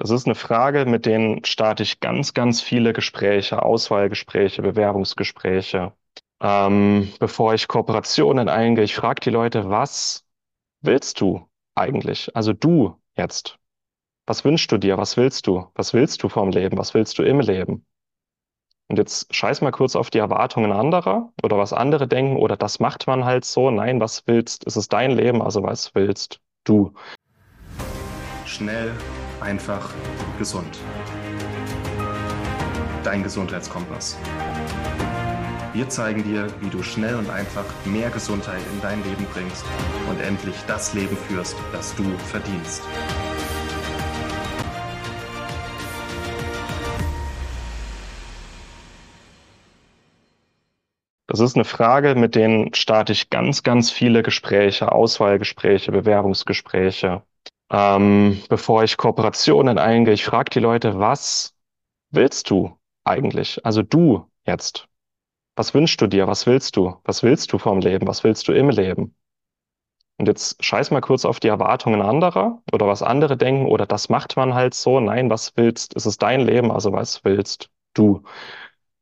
Das ist eine Frage, mit denen starte ich ganz, ganz viele Gespräche, Auswahlgespräche, Bewerbungsgespräche. Ähm, bevor ich Kooperationen eingehe, ich frage die Leute, was willst du eigentlich? Also du jetzt. Was wünschst du dir? Was willst du? Was willst du vom Leben? Was willst du im Leben? Und jetzt scheiß mal kurz auf die Erwartungen anderer oder was andere denken oder das macht man halt so. Nein, was willst? Es ist dein Leben, also was willst du? Schnell, einfach, gesund. Dein Gesundheitskompass. Wir zeigen dir, wie du schnell und einfach mehr Gesundheit in dein Leben bringst und endlich das Leben führst, das du verdienst. Das ist eine Frage, mit denen starte ich ganz, ganz viele Gespräche, Auswahlgespräche, Bewerbungsgespräche. Ähm, bevor ich Kooperationen eingehe, ich frage die Leute, was willst du eigentlich? Also du jetzt. Was wünschst du dir? Was willst du? Was willst du vom Leben? Was willst du im Leben? Und jetzt scheiß mal kurz auf die Erwartungen anderer oder was andere denken oder das macht man halt so. Nein, was willst? Es ist dein Leben, also was willst du?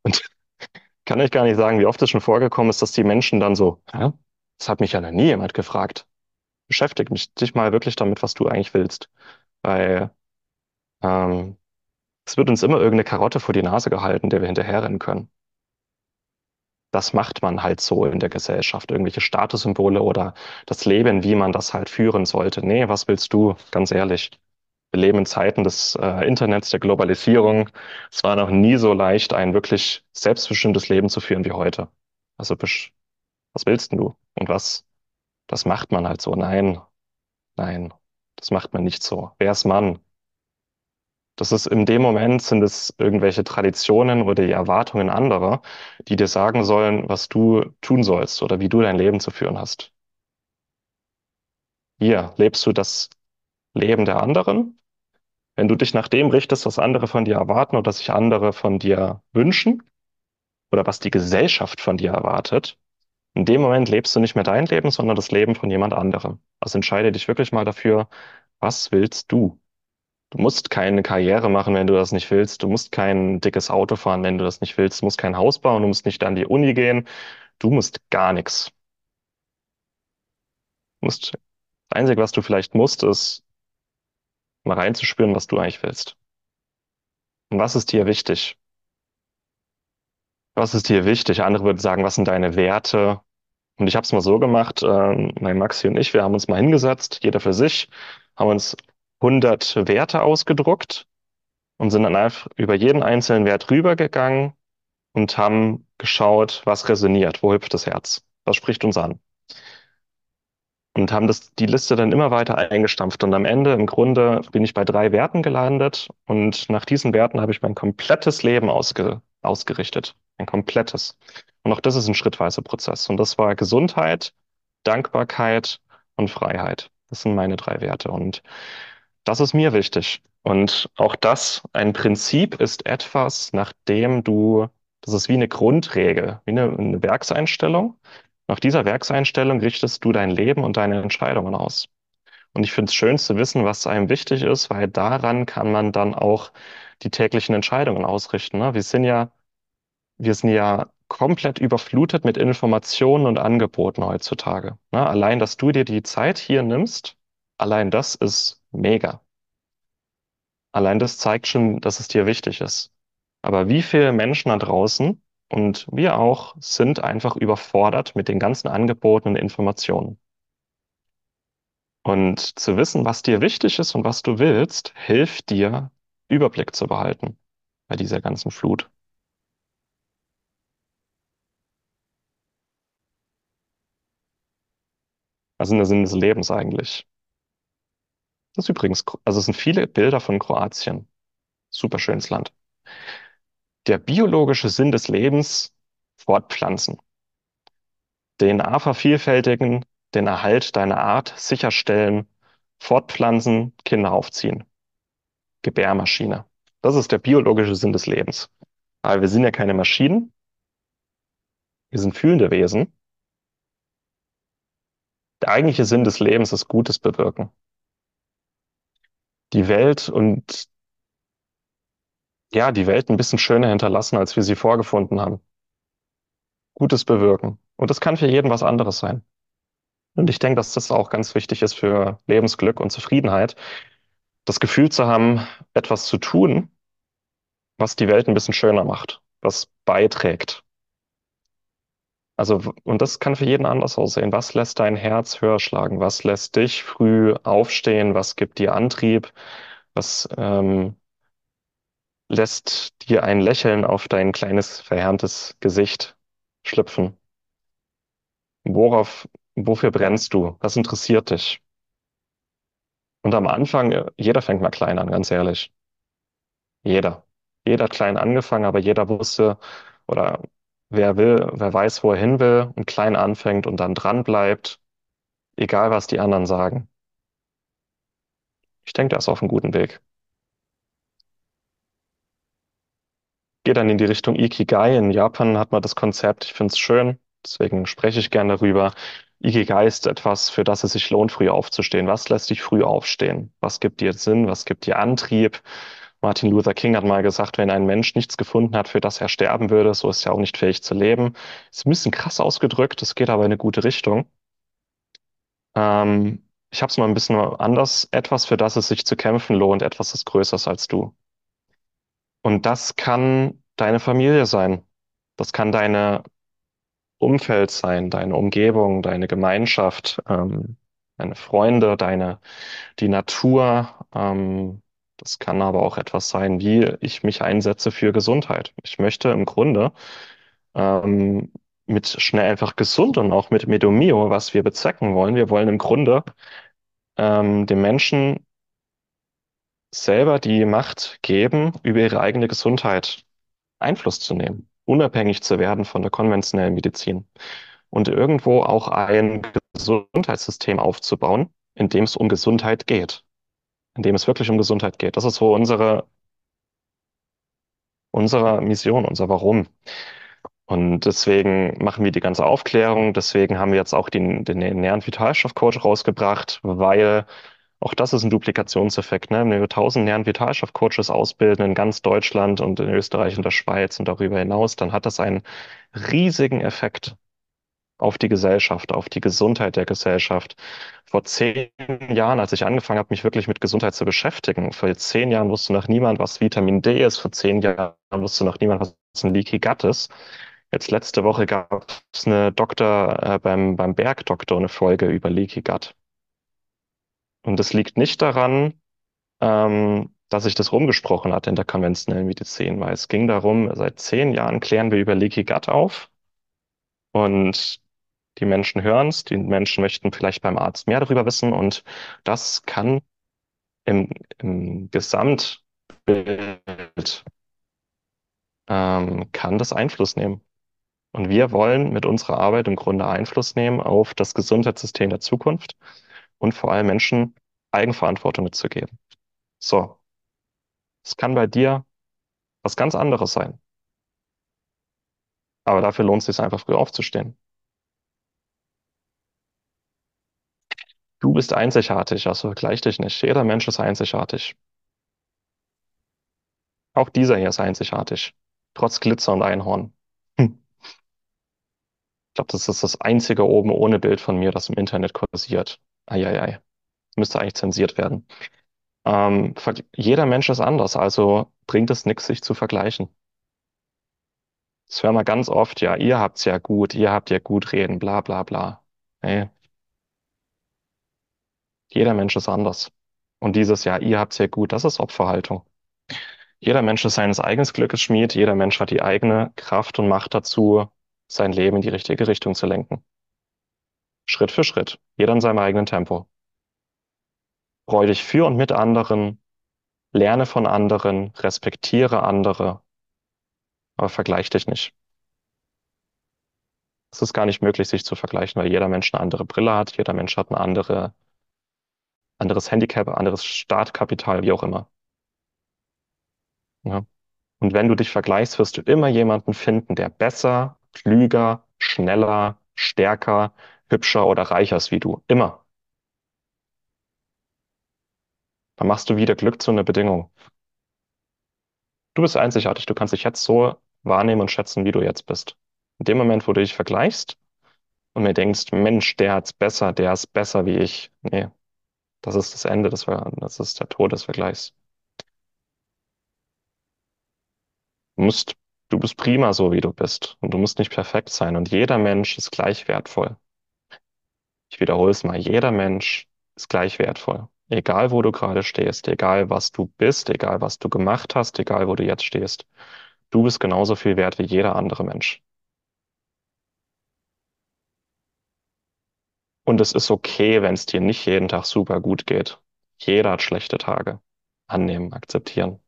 Und kann ich gar nicht sagen, wie oft es schon vorgekommen ist, dass die Menschen dann so, Hä? das hat mich ja noch nie jemand gefragt. Beschäftige mich dich mal wirklich damit, was du eigentlich willst. Weil ähm, es wird uns immer irgendeine Karotte vor die Nase gehalten, der wir hinterherrennen können. Das macht man halt so in der Gesellschaft, irgendwelche Statussymbole oder das Leben, wie man das halt führen sollte. Nee, was willst du? Ganz ehrlich. Wir leben in Zeiten des äh, Internets, der Globalisierung. Es war noch nie so leicht, ein wirklich selbstbestimmtes Leben zu führen wie heute. Also, was willst denn du? Und was, das macht man halt so. Nein, nein, das macht man nicht so. Wer ist Mann? Das ist in dem Moment sind es irgendwelche Traditionen oder die Erwartungen anderer, die dir sagen sollen, was du tun sollst oder wie du dein Leben zu führen hast. Hier lebst du das Leben der anderen. Wenn du dich nach dem richtest, was andere von dir erwarten oder sich andere von dir wünschen oder was die Gesellschaft von dir erwartet, in dem Moment lebst du nicht mehr dein Leben, sondern das Leben von jemand anderem. Also entscheide dich wirklich mal dafür, was willst du? Du musst keine Karriere machen, wenn du das nicht willst. Du musst kein dickes Auto fahren, wenn du das nicht willst. Du musst kein Haus bauen, du musst nicht an die Uni gehen. Du musst gar nichts. Du musst, das Einzige, was du vielleicht musst, ist mal reinzuspüren, was du eigentlich willst. Und was ist dir wichtig? Was ist dir wichtig? Andere würden sagen, was sind deine Werte? Und ich habe es mal so gemacht, ähm, mein Maxi und ich, wir haben uns mal hingesetzt, jeder für sich, haben uns 100 Werte ausgedruckt und sind dann einfach über jeden einzelnen Wert rübergegangen und haben geschaut, was resoniert, wo hüpft das Herz, was spricht uns an. Und haben das, die Liste dann immer weiter eingestampft. Und am Ende, im Grunde, bin ich bei drei Werten gelandet. Und nach diesen Werten habe ich mein komplettes Leben ausge, ausgerichtet. Ein komplettes. Und auch das ist ein schrittweiser Prozess. Und das war Gesundheit, Dankbarkeit und Freiheit. Das sind meine drei Werte. Und das ist mir wichtig. Und auch das, ein Prinzip ist etwas, nachdem du, das ist wie eine Grundregel, wie eine, eine Werkseinstellung. Nach dieser Werkseinstellung richtest du dein Leben und deine Entscheidungen aus. Und ich finde es schön zu wissen, was einem wichtig ist, weil daran kann man dann auch die täglichen Entscheidungen ausrichten. Ne? Wir sind ja, wir sind ja komplett überflutet mit Informationen und Angeboten heutzutage. Ne? Allein, dass du dir die Zeit hier nimmst, allein das ist mega. Allein das zeigt schon, dass es dir wichtig ist. Aber wie viele Menschen da draußen und wir auch sind einfach überfordert mit den ganzen Angeboten und Informationen. Und zu wissen, was dir wichtig ist und was du willst, hilft dir, Überblick zu behalten bei dieser ganzen Flut. Also in der Sinn des Lebens eigentlich. Das ist übrigens, also es sind viele Bilder von Kroatien. Super schönes Land. Der biologische Sinn des Lebens, fortpflanzen. DNA vervielfältigen, den Erhalt deiner Art sicherstellen, fortpflanzen, Kinder aufziehen. Gebärmaschine. Das ist der biologische Sinn des Lebens. Aber wir sind ja keine Maschinen. Wir sind fühlende Wesen. Der eigentliche Sinn des Lebens ist Gutes bewirken. Die Welt und ja, die Welt ein bisschen schöner hinterlassen, als wir sie vorgefunden haben. Gutes bewirken. Und das kann für jeden was anderes sein. Und ich denke, dass das auch ganz wichtig ist für Lebensglück und Zufriedenheit, das Gefühl zu haben, etwas zu tun, was die Welt ein bisschen schöner macht, was beiträgt. Also, und das kann für jeden anders aussehen. Was lässt dein Herz höher schlagen? Was lässt dich früh aufstehen? Was gibt dir Antrieb? Was ähm, lässt dir ein Lächeln auf dein kleines, verhärmtes Gesicht schlüpfen? Worauf, wofür brennst du? Was interessiert dich? Und am Anfang, äh, jeder fängt mal klein an, ganz ehrlich. Jeder. Jeder hat klein angefangen, aber jeder wusste oder wer will, wer weiß, wo er hin will und klein anfängt und dann dran bleibt, egal was die anderen sagen. Ich denke, der ist auf einem guten Weg. Geht dann in die Richtung Ikigai. In Japan hat man das Konzept, ich finde es schön, deswegen spreche ich gerne darüber. Ikigai ist etwas, für das es sich lohnt, früh aufzustehen. Was lässt dich früh aufstehen? Was gibt dir Sinn? Was gibt dir Antrieb? Martin Luther King hat mal gesagt, wenn ein Mensch nichts gefunden hat, für das er sterben würde, so ist er auch nicht fähig zu leben. Ist ein bisschen krass ausgedrückt, es geht aber in eine gute Richtung. Ähm, ich habe es mal ein bisschen anders. Etwas, für das es sich zu kämpfen lohnt, etwas, das größer ist als du. Und das kann deine Familie sein. Das kann deine Umfeld sein, deine Umgebung, deine Gemeinschaft, ähm, deine Freunde, deine, die Natur. Ähm, das kann aber auch etwas sein, wie ich mich einsetze für Gesundheit. Ich möchte im Grunde ähm, mit schnell einfach gesund und auch mit Medomio, was wir bezwecken wollen. Wir wollen im Grunde ähm, dem Menschen selber die Macht geben, über ihre eigene Gesundheit Einfluss zu nehmen, unabhängig zu werden von der konventionellen Medizin und irgendwo auch ein Gesundheitssystem aufzubauen, in dem es um Gesundheit geht, in dem es wirklich um Gesundheit geht. Das ist so unsere, unsere Mission, unser Warum. Und deswegen machen wir die ganze Aufklärung. Deswegen haben wir jetzt auch den, den Ernähren Vitalstoffcoach rausgebracht, weil auch das ist ein Duplikationseffekt. Ne? Wenn wir 1000 Ernähren Vitalstoffcoaches ausbilden in ganz Deutschland und in Österreich und der Schweiz und darüber hinaus, dann hat das einen riesigen Effekt auf die Gesellschaft, auf die Gesundheit der Gesellschaft. Vor zehn Jahren, als ich angefangen habe, mich wirklich mit Gesundheit zu beschäftigen, vor zehn Jahren wusste noch niemand, was Vitamin D ist. Vor zehn Jahren wusste noch niemand, was ein Leaky Gut ist. Jetzt letzte Woche gab es eine Doktor, äh, beim, beim Bergdoktor eine Folge über Leaky Gut. Und das liegt nicht daran, ähm, dass sich das rumgesprochen hat in der konventionellen Medizin, weil es ging darum, seit zehn Jahren klären wir über Leaky Gut auf und die Menschen hören es, die Menschen möchten vielleicht beim Arzt mehr darüber wissen und das kann im, im Gesamtbild ähm, kann das Einfluss nehmen. Und wir wollen mit unserer Arbeit im Grunde Einfluss nehmen auf das Gesundheitssystem der Zukunft und vor allem Menschen Eigenverantwortung mitzugeben. So, es kann bei dir was ganz anderes sein, aber dafür lohnt es sich einfach früh aufzustehen. Du bist einzigartig, also vergleich dich nicht. Jeder Mensch ist einzigartig. Auch dieser hier ist einzigartig. Trotz Glitzer und Einhorn. Hm. Ich glaube, das ist das einzige oben ohne Bild von mir, das im Internet kursiert. Eieiei. Müsste eigentlich zensiert werden. Ähm, jeder Mensch ist anders, also bringt es nichts, sich zu vergleichen. Das hören wir ganz oft, ja, ihr habt's ja gut, ihr habt ja gut reden, bla bla bla. Nee, jeder Mensch ist anders. Und dieses ja, ihr habt's ja gut, das ist Opferhaltung. Jeder Mensch ist seines eigenen Glückes Schmied, jeder Mensch hat die eigene Kraft und Macht dazu, sein Leben in die richtige Richtung zu lenken. Schritt für Schritt, jeder in seinem eigenen Tempo. Freu dich für und mit anderen, lerne von anderen, respektiere andere, aber vergleich dich nicht. Es ist gar nicht möglich, sich zu vergleichen, weil jeder Mensch eine andere Brille hat, jeder Mensch hat ein andere, anderes Handicap, anderes Startkapital, wie auch immer. Ja. Und wenn du dich vergleichst, wirst du immer jemanden finden, der besser, klüger, schneller, stärker, hübscher oder reicher ist wie du. Immer. Dann machst du wieder Glück zu einer Bedingung. Du bist einzigartig. Du kannst dich jetzt so wahrnehmen und schätzen, wie du jetzt bist. In dem Moment, wo du dich vergleichst und mir denkst, Mensch, der hat's besser, der ist besser wie ich. Nee, das ist das Ende des Ver das ist der Tod des Vergleichs. Du musst, du bist prima so, wie du bist. Und du musst nicht perfekt sein. Und jeder Mensch ist gleich wertvoll. Ich wiederhole es mal, jeder Mensch ist gleich wertvoll. Egal, wo du gerade stehst, egal, was du bist, egal, was du gemacht hast, egal, wo du jetzt stehst. Du bist genauso viel wert wie jeder andere Mensch. Und es ist okay, wenn es dir nicht jeden Tag super gut geht. Jeder hat schlechte Tage. Annehmen, akzeptieren.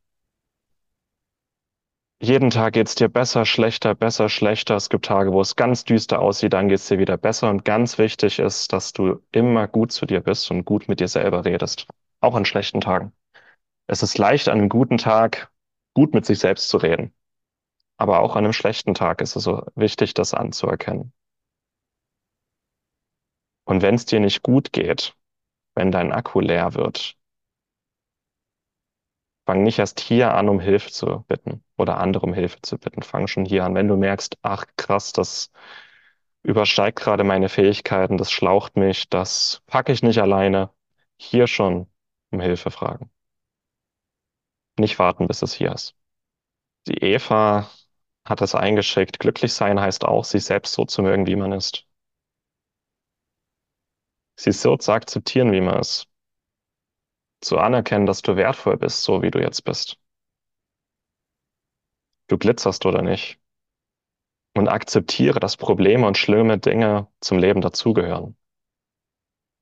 Jeden Tag geht's dir besser, schlechter, besser, schlechter. Es gibt Tage, wo es ganz düster aussieht, dann geht's dir wieder besser. Und ganz wichtig ist, dass du immer gut zu dir bist und gut mit dir selber redest. Auch an schlechten Tagen. Es ist leicht, an einem guten Tag gut mit sich selbst zu reden. Aber auch an einem schlechten Tag ist es so wichtig, das anzuerkennen. Und wenn es dir nicht gut geht, wenn dein Akku leer wird, fang nicht erst hier an, um Hilfe zu bitten oder andere um Hilfe zu bitten. Fang schon hier an. Wenn du merkst, ach krass, das übersteigt gerade meine Fähigkeiten, das schlaucht mich, das packe ich nicht alleine, hier schon um Hilfe fragen. Nicht warten, bis es hier ist. Die Eva hat es eingeschickt. Glücklich sein heißt auch, sich selbst so zu mögen, wie man ist. Sich so zu akzeptieren, wie man ist. Zu anerkennen, dass du wertvoll bist, so wie du jetzt bist. Du glitzerst oder nicht. Und akzeptiere, dass Probleme und schlimme Dinge zum Leben dazugehören.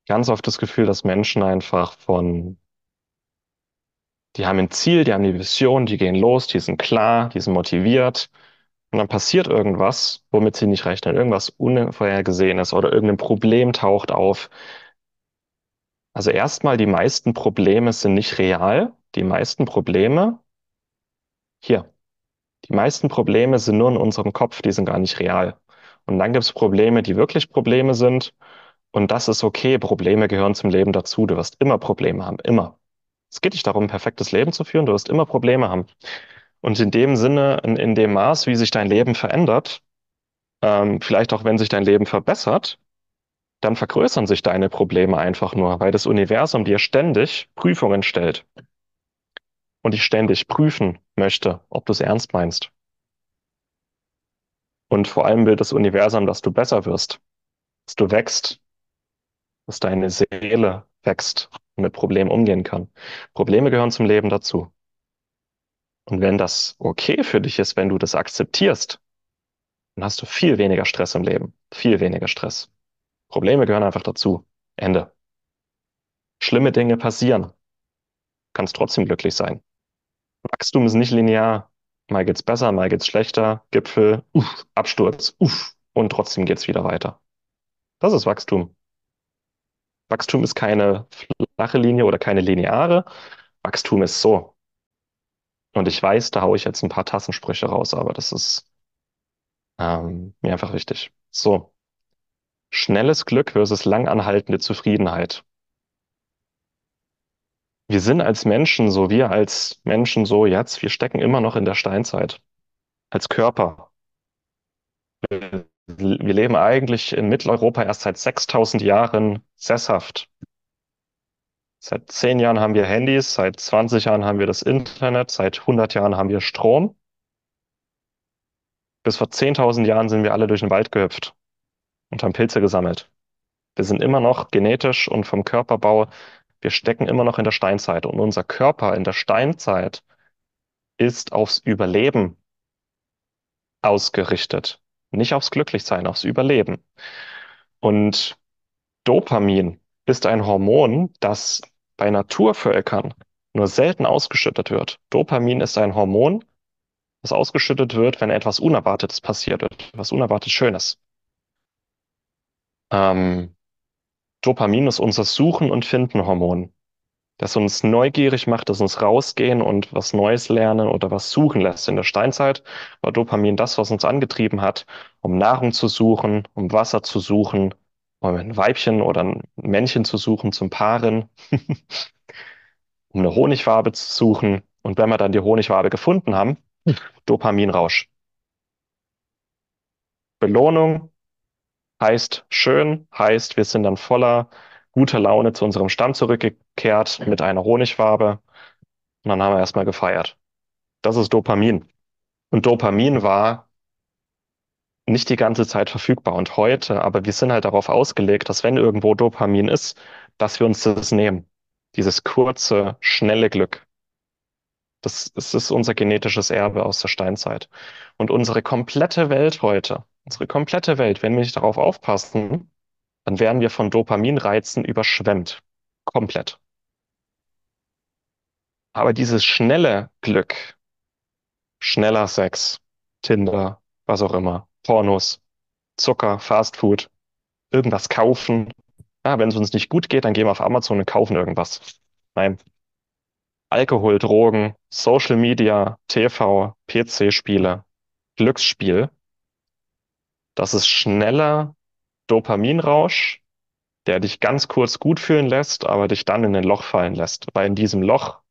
Ganz oft das Gefühl, dass Menschen einfach von, die haben ein Ziel, die haben die Vision, die gehen los, die sind klar, die sind motiviert. Und dann passiert irgendwas, womit sie nicht rechnen, irgendwas Unvorhergesehenes oder irgendein Problem taucht auf. Also erstmal, die meisten Probleme sind nicht real. Die meisten Probleme, hier, die meisten Probleme sind nur in unserem Kopf, die sind gar nicht real. Und dann gibt es Probleme, die wirklich Probleme sind. Und das ist okay. Probleme gehören zum Leben dazu. Du wirst immer Probleme haben, immer. Es geht nicht darum, ein perfektes Leben zu führen. Du wirst immer Probleme haben. Und in dem Sinne, in, in dem Maß, wie sich dein Leben verändert, ähm, vielleicht auch wenn sich dein Leben verbessert, dann vergrößern sich deine Probleme einfach nur, weil das Universum dir ständig Prüfungen stellt und dich ständig prüfen möchte, ob du es ernst meinst. Und vor allem will das Universum, dass du besser wirst, dass du wächst, dass deine Seele wächst und mit Problemen umgehen kann. Probleme gehören zum Leben dazu. Und wenn das okay für dich ist, wenn du das akzeptierst, dann hast du viel weniger Stress im Leben. Viel weniger Stress. Probleme gehören einfach dazu. Ende. Schlimme Dinge passieren. Kannst trotzdem glücklich sein. Wachstum ist nicht linear. Mal geht's besser, mal geht's schlechter. Gipfel, uff, Absturz, uff, und trotzdem geht's wieder weiter. Das ist Wachstum. Wachstum ist keine flache Linie oder keine lineare. Wachstum ist so. Und ich weiß, da haue ich jetzt ein paar Tassensprüche raus, aber das ist ähm, mir einfach wichtig. So. Schnelles Glück versus langanhaltende Zufriedenheit. Wir sind als Menschen so, wir als Menschen so jetzt, wir stecken immer noch in der Steinzeit. Als Körper. Wir leben eigentlich in Mitteleuropa erst seit 6000 Jahren sesshaft. Seit 10 Jahren haben wir Handys, seit 20 Jahren haben wir das Internet, seit 100 Jahren haben wir Strom. Bis vor 10.000 Jahren sind wir alle durch den Wald gehüpft und haben Pilze gesammelt. Wir sind immer noch genetisch und vom Körperbau, wir stecken immer noch in der Steinzeit. Und unser Körper in der Steinzeit ist aufs Überleben ausgerichtet. Nicht aufs Glücklichsein, aufs Überleben. Und Dopamin ist ein Hormon, das bei Naturvölkern nur selten ausgeschüttet wird. Dopamin ist ein Hormon, das ausgeschüttet wird, wenn etwas Unerwartetes passiert, etwas unerwartet Schönes. Ähm, Dopamin ist unser Suchen- und Finden-Hormon, das uns neugierig macht, das uns rausgehen und was Neues lernen oder was suchen lässt. In der Steinzeit war Dopamin das, was uns angetrieben hat, um Nahrung zu suchen, um Wasser zu suchen, ein Weibchen oder ein Männchen zu suchen zum Paaren, um eine Honigwabe zu suchen. Und wenn wir dann die Honigwabe gefunden haben, Dopaminrausch. Belohnung heißt schön, heißt, wir sind dann voller guter Laune zu unserem Stamm zurückgekehrt mit einer Honigwabe. Und dann haben wir erstmal gefeiert. Das ist Dopamin. Und Dopamin war nicht die ganze Zeit verfügbar und heute, aber wir sind halt darauf ausgelegt, dass wenn irgendwo Dopamin ist, dass wir uns das nehmen. Dieses kurze, schnelle Glück. Das, das ist unser genetisches Erbe aus der Steinzeit. Und unsere komplette Welt heute, unsere komplette Welt, wenn wir nicht darauf aufpassen, dann werden wir von Dopaminreizen überschwemmt. Komplett. Aber dieses schnelle Glück, schneller Sex, Tinder, was auch immer, Pornos, Zucker, Fastfood, irgendwas kaufen. Ja, wenn es uns nicht gut geht, dann gehen wir auf Amazon und kaufen irgendwas. Nein. Alkohol, Drogen, Social Media, TV, PC-Spiele, Glücksspiel. Das ist schneller Dopaminrausch, der dich ganz kurz gut fühlen lässt, aber dich dann in ein Loch fallen lässt. Weil in diesem Loch,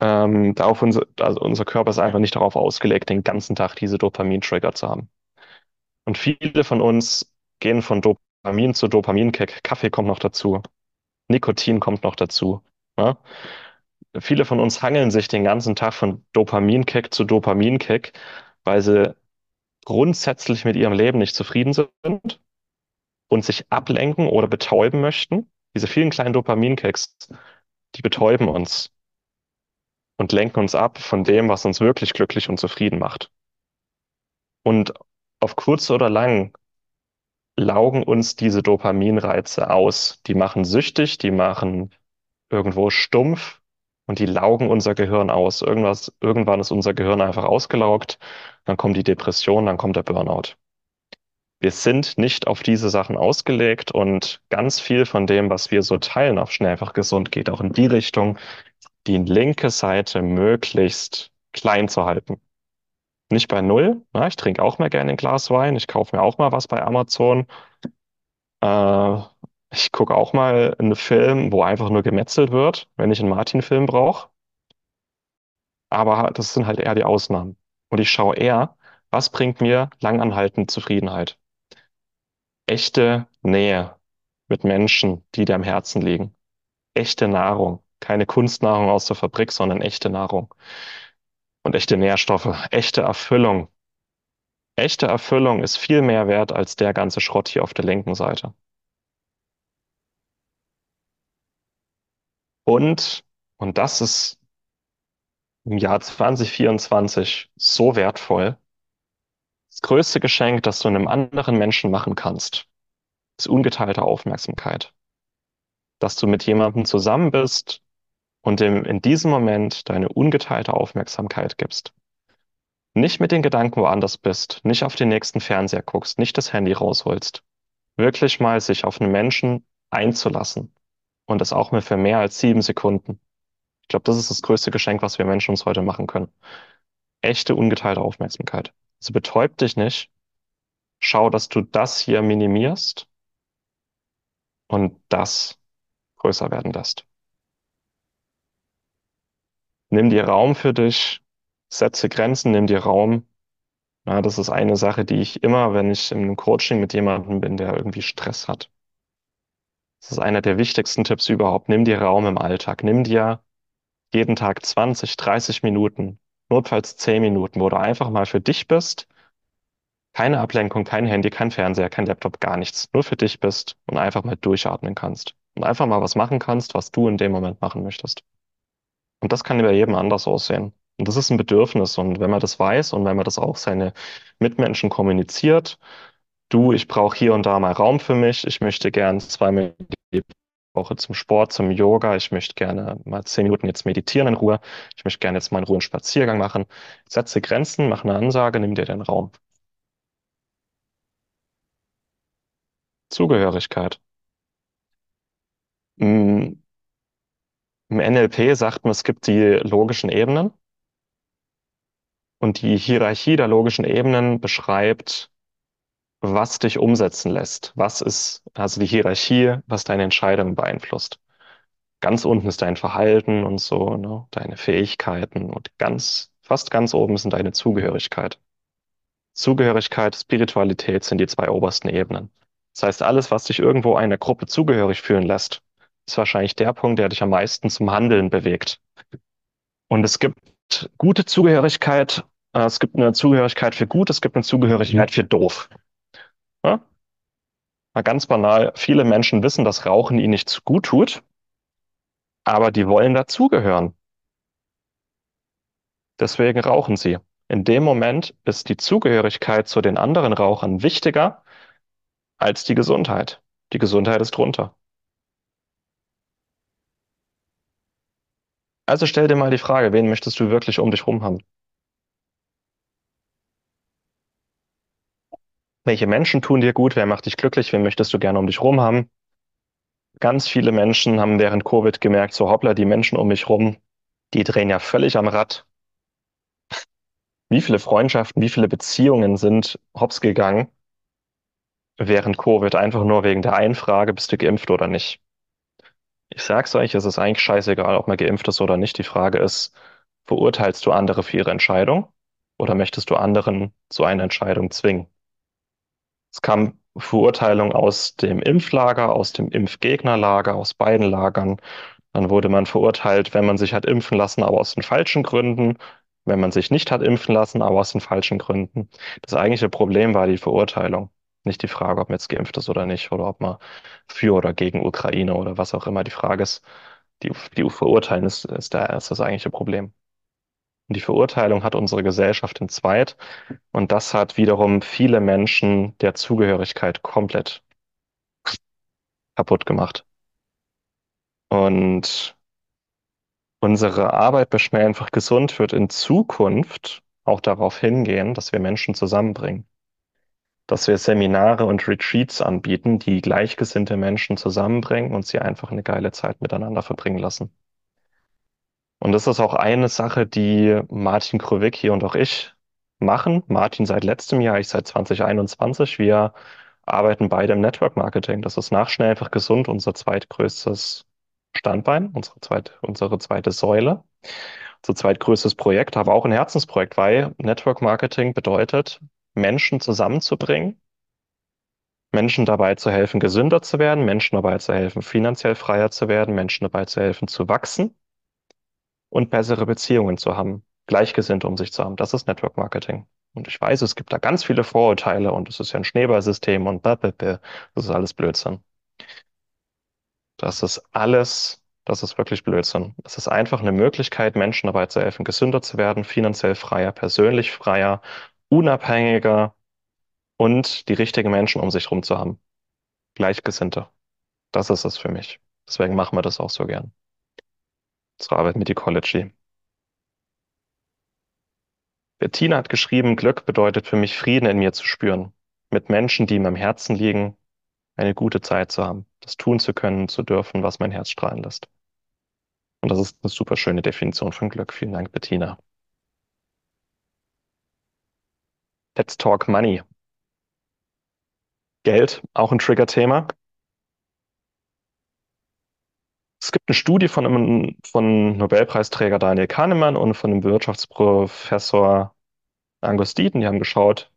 ähm, darauf unser, also unser Körper ist einfach nicht darauf ausgelegt, den ganzen Tag diese Dopamin-Trigger zu haben. Und viele von uns gehen von Dopamin zu Dopaminkick. Kaffee kommt noch dazu. Nikotin kommt noch dazu. Ja? Viele von uns hangeln sich den ganzen Tag von Dopaminkick zu Dopaminkick, weil sie grundsätzlich mit ihrem Leben nicht zufrieden sind und sich ablenken oder betäuben möchten. Diese vielen kleinen Dopaminkicks, die betäuben uns und lenken uns ab von dem, was uns wirklich glücklich und zufrieden macht. Und auf kurz oder lang laugen uns diese Dopaminreize aus. Die machen süchtig, die machen irgendwo stumpf und die laugen unser Gehirn aus. Irgendwas, irgendwann ist unser Gehirn einfach ausgelaugt, dann kommt die Depression, dann kommt der Burnout. Wir sind nicht auf diese Sachen ausgelegt und ganz viel von dem, was wir so teilen auf Schnell gesund, geht auch in die Richtung, die linke Seite möglichst klein zu halten. Nicht bei Null. Na, ich trinke auch mal gerne ein Glas Wein. Ich kaufe mir auch mal was bei Amazon. Äh, ich gucke auch mal einen Film, wo einfach nur gemetzelt wird, wenn ich einen Martin-Film brauche. Aber das sind halt eher die Ausnahmen. Und ich schaue eher, was bringt mir langanhaltend Zufriedenheit? Echte Nähe mit Menschen, die dir am Herzen liegen. Echte Nahrung. Keine Kunstnahrung aus der Fabrik, sondern echte Nahrung. Und echte Nährstoffe. Echte Erfüllung. Echte Erfüllung ist viel mehr wert als der ganze Schrott hier auf der linken Seite. Und, und das ist im Jahr 2024 so wertvoll. Das größte Geschenk, das du einem anderen Menschen machen kannst, ist ungeteilte Aufmerksamkeit. Dass du mit jemandem zusammen bist und dem in diesem Moment deine ungeteilte Aufmerksamkeit gibst. Nicht mit den Gedanken woanders bist, nicht auf den nächsten Fernseher guckst, nicht das Handy rausholst. Wirklich mal sich auf einen Menschen einzulassen und das auch mal für mehr als sieben Sekunden. Ich glaube, das ist das größte Geschenk, was wir Menschen uns heute machen können. Echte ungeteilte Aufmerksamkeit. Also betäub dich nicht. Schau, dass du das hier minimierst und das größer werden lässt. Nimm dir Raum für dich, setze Grenzen, nimm dir Raum. Ja, das ist eine Sache, die ich immer, wenn ich im Coaching mit jemandem bin, der irgendwie Stress hat. Das ist einer der wichtigsten Tipps überhaupt. Nimm dir Raum im Alltag. Nimm dir jeden Tag 20, 30 Minuten, notfalls 10 Minuten, wo du einfach mal für dich bist. Keine Ablenkung, kein Handy, kein Fernseher, kein Laptop, gar nichts. Nur für dich bist und einfach mal durchatmen kannst. Und einfach mal was machen kannst, was du in dem Moment machen möchtest. Und das kann bei jedem anders aussehen. Und das ist ein Bedürfnis. Und wenn man das weiß und wenn man das auch seine Mitmenschen kommuniziert, du, ich brauche hier und da mal Raum für mich, ich möchte gern zweimal die Woche zum Sport, zum Yoga, ich möchte gerne mal zehn Minuten jetzt meditieren in Ruhe, ich möchte gerne jetzt mal in Ruhe einen Spaziergang machen. Setze Grenzen, mach eine Ansage, nimm dir den Raum. Zugehörigkeit. Mm, Im NLP sagt man, es gibt die logischen Ebenen. Und die Hierarchie der logischen Ebenen beschreibt, was dich umsetzen lässt. Was ist also die Hierarchie, was deine Entscheidungen beeinflusst. Ganz unten ist dein Verhalten und so, ne? Deine Fähigkeiten und ganz, fast ganz oben sind deine Zugehörigkeit. Zugehörigkeit, Spiritualität sind die zwei obersten Ebenen. Das heißt, alles, was dich irgendwo einer Gruppe zugehörig fühlen lässt, ist wahrscheinlich der Punkt, der dich am meisten zum Handeln bewegt. Und es gibt gute Zugehörigkeit, äh, es gibt eine Zugehörigkeit für gut, es gibt eine Zugehörigkeit für doof. Ja? Mal ganz banal, viele Menschen wissen, dass Rauchen ihnen nicht gut tut, aber die wollen dazugehören. Deswegen rauchen sie. In dem Moment ist die Zugehörigkeit zu den anderen Rauchern wichtiger als die Gesundheit. Die Gesundheit ist drunter. Also stell dir mal die Frage, wen möchtest du wirklich um dich rum haben? Welche Menschen tun dir gut? Wer macht dich glücklich? Wen möchtest du gerne um dich rum haben? Ganz viele Menschen haben während Covid gemerkt, so hoppla, die Menschen um mich rum, die drehen ja völlig am Rad. Wie viele Freundschaften, wie viele Beziehungen sind hops gegangen während Covid, einfach nur wegen der einen Frage, bist du geimpft oder nicht? Ich sag's euch, es ist eigentlich scheißegal, ob man geimpft ist oder nicht. Die Frage ist, verurteilst du andere für ihre Entscheidung oder möchtest du anderen zu einer Entscheidung zwingen? Es kam Verurteilung aus dem Impflager, aus dem Impfgegnerlager, aus beiden Lagern. Dann wurde man verurteilt, wenn man sich hat impfen lassen, aber aus den falschen Gründen. Wenn man sich nicht hat impfen lassen, aber aus den falschen Gründen. Das eigentliche Problem war die Verurteilung. Nicht die Frage, ob man jetzt geimpft ist oder nicht, oder ob man für oder gegen Ukraine oder was auch immer. Die Frage ist, die, die verurteilen ist, ist, der, ist das eigentliche Problem. Und die Verurteilung hat unsere Gesellschaft entzweit. Und das hat wiederum viele Menschen der Zugehörigkeit komplett kaputt gemacht. Und unsere Arbeit bei Schnell einfach gesund wird in Zukunft auch darauf hingehen, dass wir Menschen zusammenbringen. Dass wir Seminare und Retreats anbieten, die gleichgesinnte Menschen zusammenbringen und sie einfach eine geile Zeit miteinander verbringen lassen. Und das ist auch eine Sache, die Martin Krowicki und auch ich machen. Martin seit letztem Jahr, ich seit 2021. Wir arbeiten beide im Network Marketing. Das ist nach Schnell einfach gesund unser zweitgrößtes Standbein, unsere zweite, unsere zweite Säule, unser zweitgrößtes Projekt, aber auch ein Herzensprojekt, weil Network Marketing bedeutet, Menschen zusammenzubringen, Menschen dabei zu helfen, gesünder zu werden, Menschen dabei zu helfen, finanziell freier zu werden, Menschen dabei zu helfen, zu wachsen und bessere Beziehungen zu haben, Gleichgesinnte um sich zu haben. Das ist Network Marketing. Und ich weiß, es gibt da ganz viele Vorurteile und es ist ja ein Schneeballsystem und. Das ist alles Blödsinn. Das ist alles, das ist wirklich Blödsinn. Es ist einfach eine Möglichkeit, Menschen dabei zu helfen, gesünder zu werden, finanziell freier, persönlich freier, unabhängiger und die richtigen Menschen um sich herum zu haben. Gleichgesinnte. Das ist es für mich. Deswegen machen wir das auch so gern. Unsere Arbeit mit Ecology. Bettina hat geschrieben, Glück bedeutet für mich Frieden in mir zu spüren, mit Menschen, die mir am Herzen liegen, eine gute Zeit zu haben, das tun zu können, zu dürfen, was mein Herz strahlen lässt. Und das ist eine super schöne Definition von Glück. Vielen Dank, Bettina. Let's talk money. Geld, auch ein Trigger-Thema. Es gibt eine Studie von einem von Nobelpreisträger Daniel Kahnemann und von dem Wirtschaftsprofessor Angus Deaton. Die haben geschaut,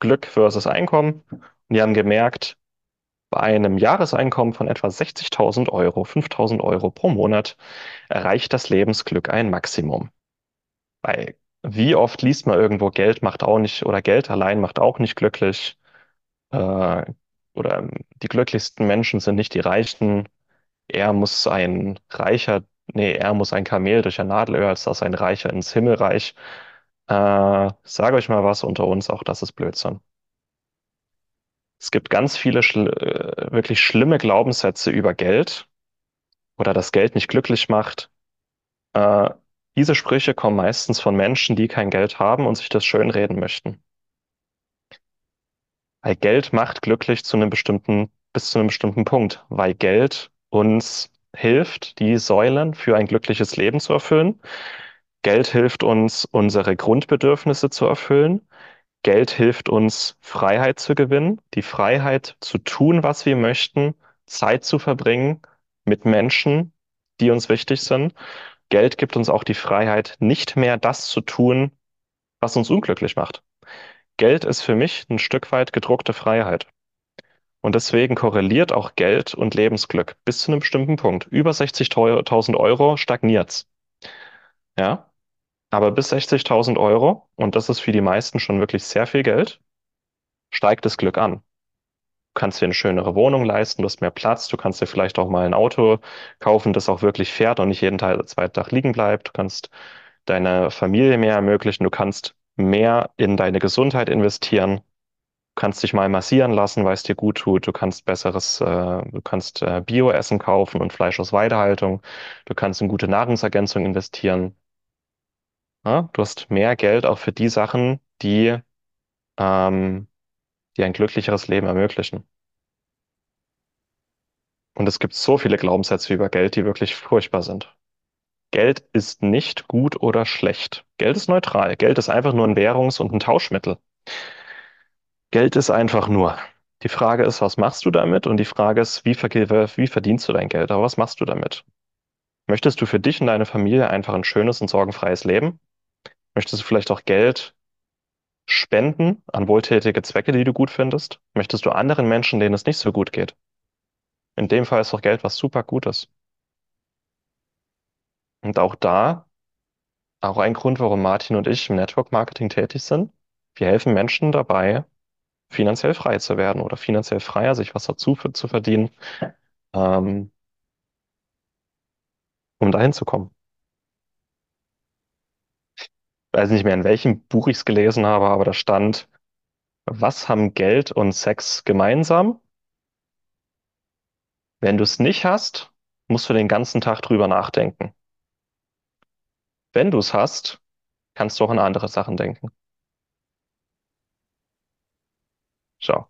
Glück versus Einkommen. Und die haben gemerkt, bei einem Jahreseinkommen von etwa 60.000 Euro, 5.000 Euro pro Monat, erreicht das Lebensglück ein Maximum. Weil wie oft liest man irgendwo, Geld macht auch nicht, oder Geld allein macht auch nicht glücklich. Äh, oder die glücklichsten Menschen sind nicht die Reichen, er muss ein Reicher, nee, er muss ein Kamel durch ein Nadelöhr, als dass ein Reicher ins Himmelreich. Äh, sage euch mal was unter uns, auch das ist Blödsinn. Es gibt ganz viele schl äh, wirklich schlimme Glaubenssätze über Geld oder dass Geld nicht glücklich macht. Äh, diese Sprüche kommen meistens von Menschen, die kein Geld haben und sich das schönreden möchten. Weil Geld macht glücklich zu einem bestimmten, bis zu einem bestimmten Punkt, weil Geld uns hilft, die Säulen für ein glückliches Leben zu erfüllen. Geld hilft uns, unsere Grundbedürfnisse zu erfüllen. Geld hilft uns, Freiheit zu gewinnen, die Freiheit zu tun, was wir möchten, Zeit zu verbringen mit Menschen, die uns wichtig sind. Geld gibt uns auch die Freiheit, nicht mehr das zu tun, was uns unglücklich macht. Geld ist für mich ein Stück weit gedruckte Freiheit. Und deswegen korreliert auch Geld und Lebensglück bis zu einem bestimmten Punkt. Über 60.000 Euro stagniert's. Ja, aber bis 60.000 Euro, und das ist für die meisten schon wirklich sehr viel Geld, steigt das Glück an. Kannst dir eine schönere Wohnung leisten, du hast mehr Platz, du kannst dir vielleicht auch mal ein Auto kaufen, das auch wirklich fährt und nicht jeden Teil, zweiten Tag liegen bleibt. Du kannst deiner Familie mehr ermöglichen, du kannst mehr in deine Gesundheit investieren, du kannst dich mal massieren lassen, weil es dir gut tut, du kannst besseres, äh, du kannst äh, Bio-Essen kaufen und Fleisch aus Weidehaltung, du kannst in gute Nahrungsergänzung investieren. Ja? Du hast mehr Geld auch für die Sachen, die, ähm, die ein glücklicheres Leben ermöglichen. Und es gibt so viele Glaubenssätze über Geld, die wirklich furchtbar sind. Geld ist nicht gut oder schlecht. Geld ist neutral. Geld ist einfach nur ein Währungs- und ein Tauschmittel. Geld ist einfach nur. Die Frage ist, was machst du damit? Und die Frage ist, wie, wie verdienst du dein Geld? Aber was machst du damit? Möchtest du für dich und deine Familie einfach ein schönes und sorgenfreies Leben? Möchtest du vielleicht auch Geld spenden an wohltätige Zwecke, die du gut findest? Möchtest du anderen Menschen, denen es nicht so gut geht? In dem Fall ist doch Geld was super Gutes. Und auch da, auch ein Grund, warum Martin und ich im Network Marketing tätig sind. Wir helfen Menschen dabei, finanziell frei zu werden oder finanziell freier, sich was dazu zu verdienen, ähm, um dahin zu kommen. Weiß nicht mehr, in welchem Buch ich es gelesen habe, aber da stand, was haben Geld und Sex gemeinsam? Wenn du es nicht hast, musst du den ganzen Tag drüber nachdenken. Wenn du es hast, kannst du auch an andere Sachen denken. Schau.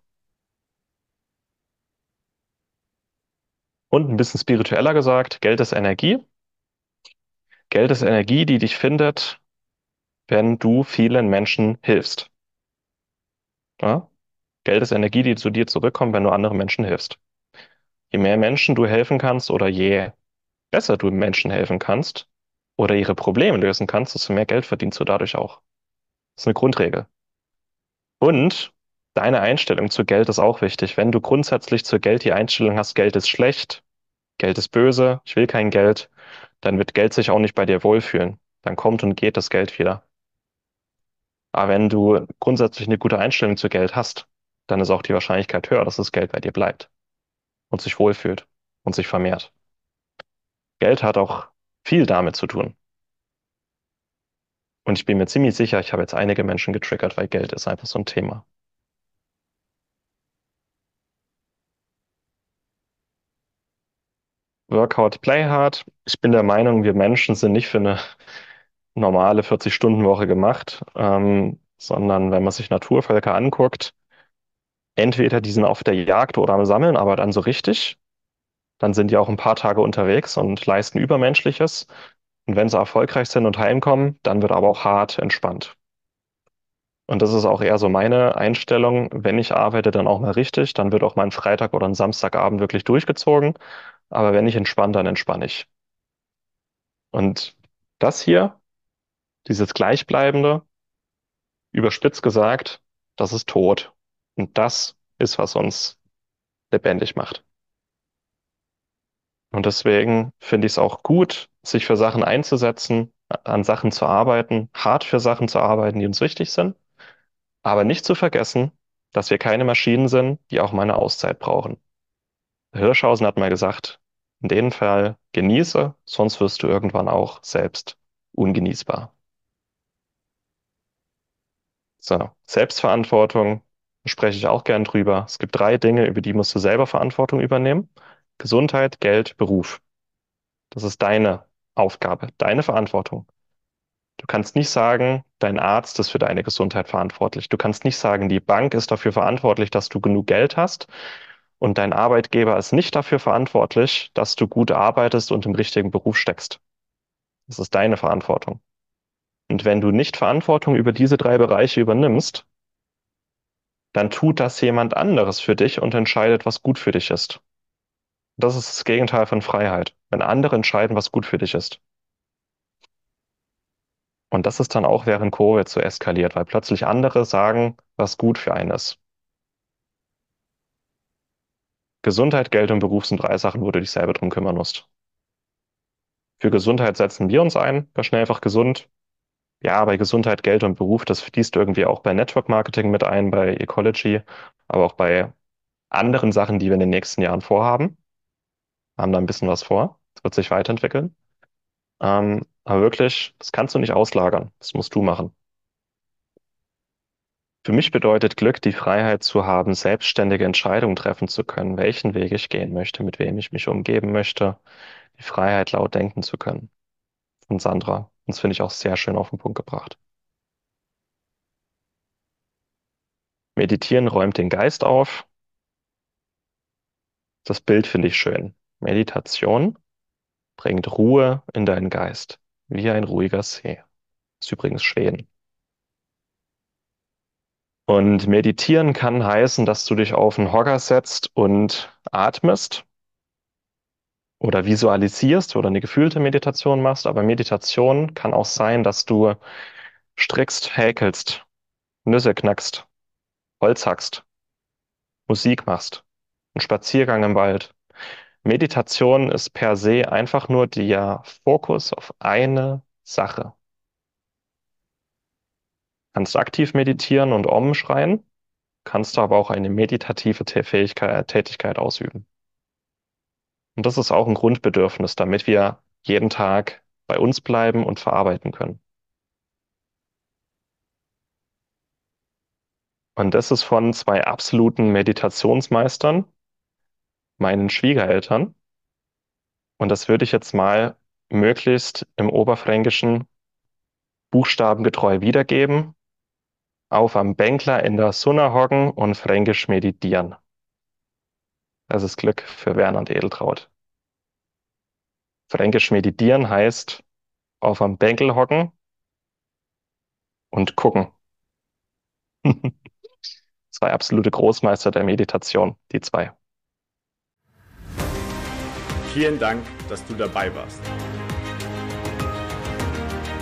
Und ein bisschen spiritueller gesagt, Geld ist Energie. Geld ist Energie, die dich findet, wenn du vielen Menschen hilfst. Ja? Geld ist Energie, die zu dir zurückkommt, wenn du anderen Menschen hilfst. Je mehr Menschen du helfen kannst oder je besser du Menschen helfen kannst oder ihre Probleme lösen kannst, desto mehr Geld verdienst du dadurch auch. Das ist eine Grundregel. Und deine Einstellung zu Geld ist auch wichtig. Wenn du grundsätzlich zu Geld die Einstellung hast, Geld ist schlecht, Geld ist böse, ich will kein Geld, dann wird Geld sich auch nicht bei dir wohlfühlen. Dann kommt und geht das Geld wieder. Aber wenn du grundsätzlich eine gute Einstellung zu Geld hast, dann ist auch die Wahrscheinlichkeit höher, dass das Geld bei dir bleibt und sich wohlfühlt und sich vermehrt. Geld hat auch viel damit zu tun. Und ich bin mir ziemlich sicher, ich habe jetzt einige Menschen getriggert, weil Geld ist einfach so ein Thema. Work hard, play hard. Ich bin der Meinung, wir Menschen sind nicht für eine normale 40-Stunden-Woche gemacht, ähm, sondern wenn man sich Naturvölker anguckt, entweder die sind auf der Jagd oder am Sammeln, aber dann so richtig, dann sind die auch ein paar Tage unterwegs und leisten Übermenschliches. Und wenn sie erfolgreich sind und heimkommen, dann wird aber auch hart entspannt. Und das ist auch eher so meine Einstellung. Wenn ich arbeite, dann auch mal richtig. Dann wird auch mal ein Freitag oder ein Samstagabend wirklich durchgezogen. Aber wenn ich entspanne, dann entspanne ich. Und das hier, dieses Gleichbleibende, überspitzt gesagt, das ist tot. Und das ist, was uns lebendig macht. Und deswegen finde ich es auch gut, sich für Sachen einzusetzen, an Sachen zu arbeiten, hart für Sachen zu arbeiten, die uns wichtig sind, aber nicht zu vergessen, dass wir keine Maschinen sind, die auch mal eine Auszeit brauchen. Hirschhausen hat mal gesagt, in dem Fall genieße, sonst wirst du irgendwann auch selbst ungenießbar. So, Selbstverantwortung spreche ich auch gern drüber. Es gibt drei Dinge, über die musst du selber Verantwortung übernehmen. Gesundheit, Geld, Beruf. Das ist deine Aufgabe, deine Verantwortung. Du kannst nicht sagen, dein Arzt ist für deine Gesundheit verantwortlich. Du kannst nicht sagen, die Bank ist dafür verantwortlich, dass du genug Geld hast. Und dein Arbeitgeber ist nicht dafür verantwortlich, dass du gut arbeitest und im richtigen Beruf steckst. Das ist deine Verantwortung. Und wenn du nicht Verantwortung über diese drei Bereiche übernimmst, dann tut das jemand anderes für dich und entscheidet, was gut für dich ist. Das ist das Gegenteil von Freiheit. wenn andere entscheiden, was gut für dich ist. Und das ist dann auch während Covid so eskaliert, weil plötzlich andere sagen, was gut für einen ist. Gesundheit, Geld und Beruf sind drei Sachen, wo du dich selber drum kümmern musst. Für Gesundheit setzen wir uns ein, bei schnell einfach gesund. Ja, bei Gesundheit, Geld und Beruf, das fließt irgendwie auch bei Network Marketing mit ein, bei Ecology, aber auch bei anderen Sachen, die wir in den nächsten Jahren vorhaben. Haben da ein bisschen was vor. Es wird sich weiterentwickeln. Ähm, aber wirklich, das kannst du nicht auslagern. Das musst du machen. Für mich bedeutet Glück, die Freiheit zu haben, selbstständige Entscheidungen treffen zu können, welchen Weg ich gehen möchte, mit wem ich mich umgeben möchte, die Freiheit, laut denken zu können. Von Sandra. Und das finde ich auch sehr schön auf den Punkt gebracht. Meditieren räumt den Geist auf. Das Bild finde ich schön. Meditation bringt Ruhe in deinen Geist, wie ein ruhiger See. Das ist übrigens Schweden. Und meditieren kann heißen, dass du dich auf einen Hocker setzt und atmest oder visualisierst oder eine gefühlte Meditation machst. Aber Meditation kann auch sein, dass du strickst, häkelst, Nüsse knackst, Holz hackst, Musik machst, einen Spaziergang im Wald. Meditation ist per se einfach nur der Fokus auf eine Sache. Kannst aktiv meditieren und Om schreien, kannst aber auch eine meditative Tätigkeit ausüben. Und das ist auch ein Grundbedürfnis, damit wir jeden Tag bei uns bleiben und verarbeiten können. Und das ist von zwei absoluten Meditationsmeistern, meinen Schwiegereltern. Und das würde ich jetzt mal möglichst im Oberfränkischen buchstabengetreu wiedergeben. Auf am Bänkler in der Sonne hocken und fränkisch meditieren. Das ist Glück für Werner und Edeltraut. Fränkisch meditieren heißt auf am Bänkel hocken und gucken. Zwei absolute Großmeister der Meditation, die zwei. Vielen Dank, dass du dabei warst.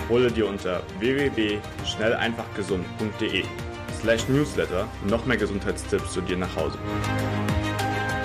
Hole dir unter www.schnelleinfachgesund.de slash newsletter noch mehr Gesundheitstipps zu dir nach Hause.